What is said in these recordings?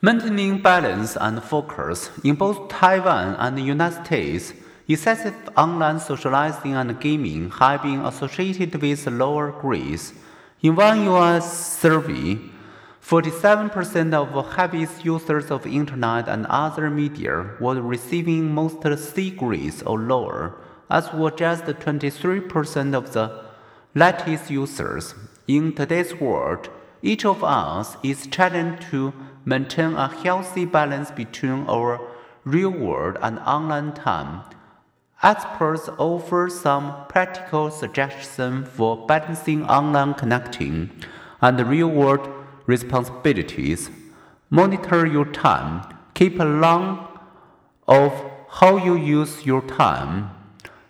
Maintaining balance and focus in both Taiwan and the United States, excessive online socializing and gaming have been associated with lower grades. In one US survey, 47% of heaviest users of internet and other media were receiving most C grades or lower, as were just 23% of the latest users. In today's world, each of us is challenged to maintain a healthy balance between our real world and online time. Experts offer some practical suggestions for balancing online connecting and real world responsibilities. Monitor your time. Keep a log of how you use your time.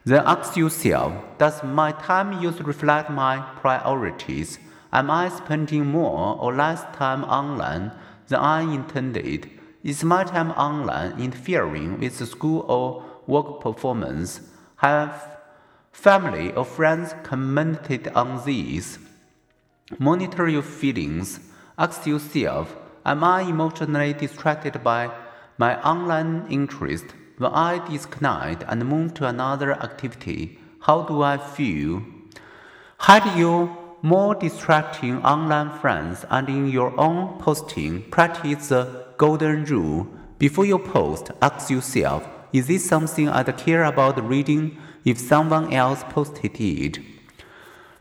Then ask yourself Does my time use reflect my priorities? Am I spending more or less time online than unintended. Is my time online interfering with school or work performance? Have family or friends commented on these? Monitor your feelings. Ask yourself Am I emotionally distracted by my online interest? When I disconnect and move to another activity, how do I feel? Had you more distracting online friends and in your own posting, practice the golden rule. Before you post, ask yourself, is this something I'd care about reading if someone else posted it?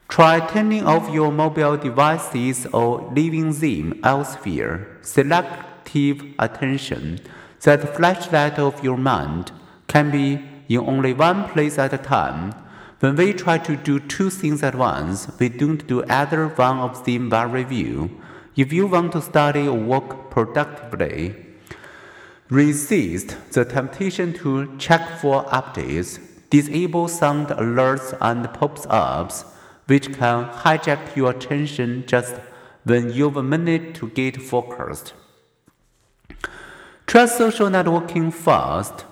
Try turning off your mobile devices or leaving them elsewhere. Selective attention, that flashlight of your mind, can be in only one place at a time when we try to do two things at once, we don't do either one of them very well. If you want to study or work productively, resist the temptation to check for updates, disable sound alerts and pop-ups, which can hijack your attention just when you've a minute to get focused. Try social networking fast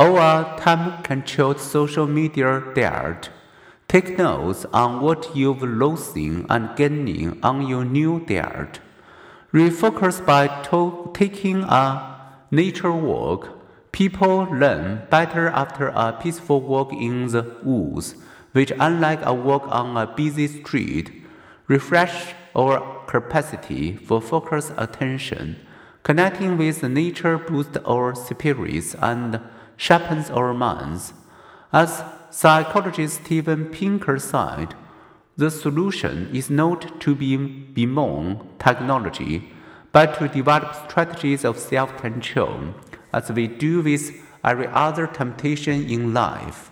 or time-controlled social media diet. Take notes on what you've losing and gaining on your new diet. Refocus by taking a nature walk. People learn better after a peaceful walk in the woods, which unlike a walk on a busy street, refresh our capacity for focused attention. Connecting with nature boosts our spirits and sharpens our minds. As psychologist Steven Pinker said, the solution is not to be bemoan technology, but to develop strategies of self control, as we do with every other temptation in life.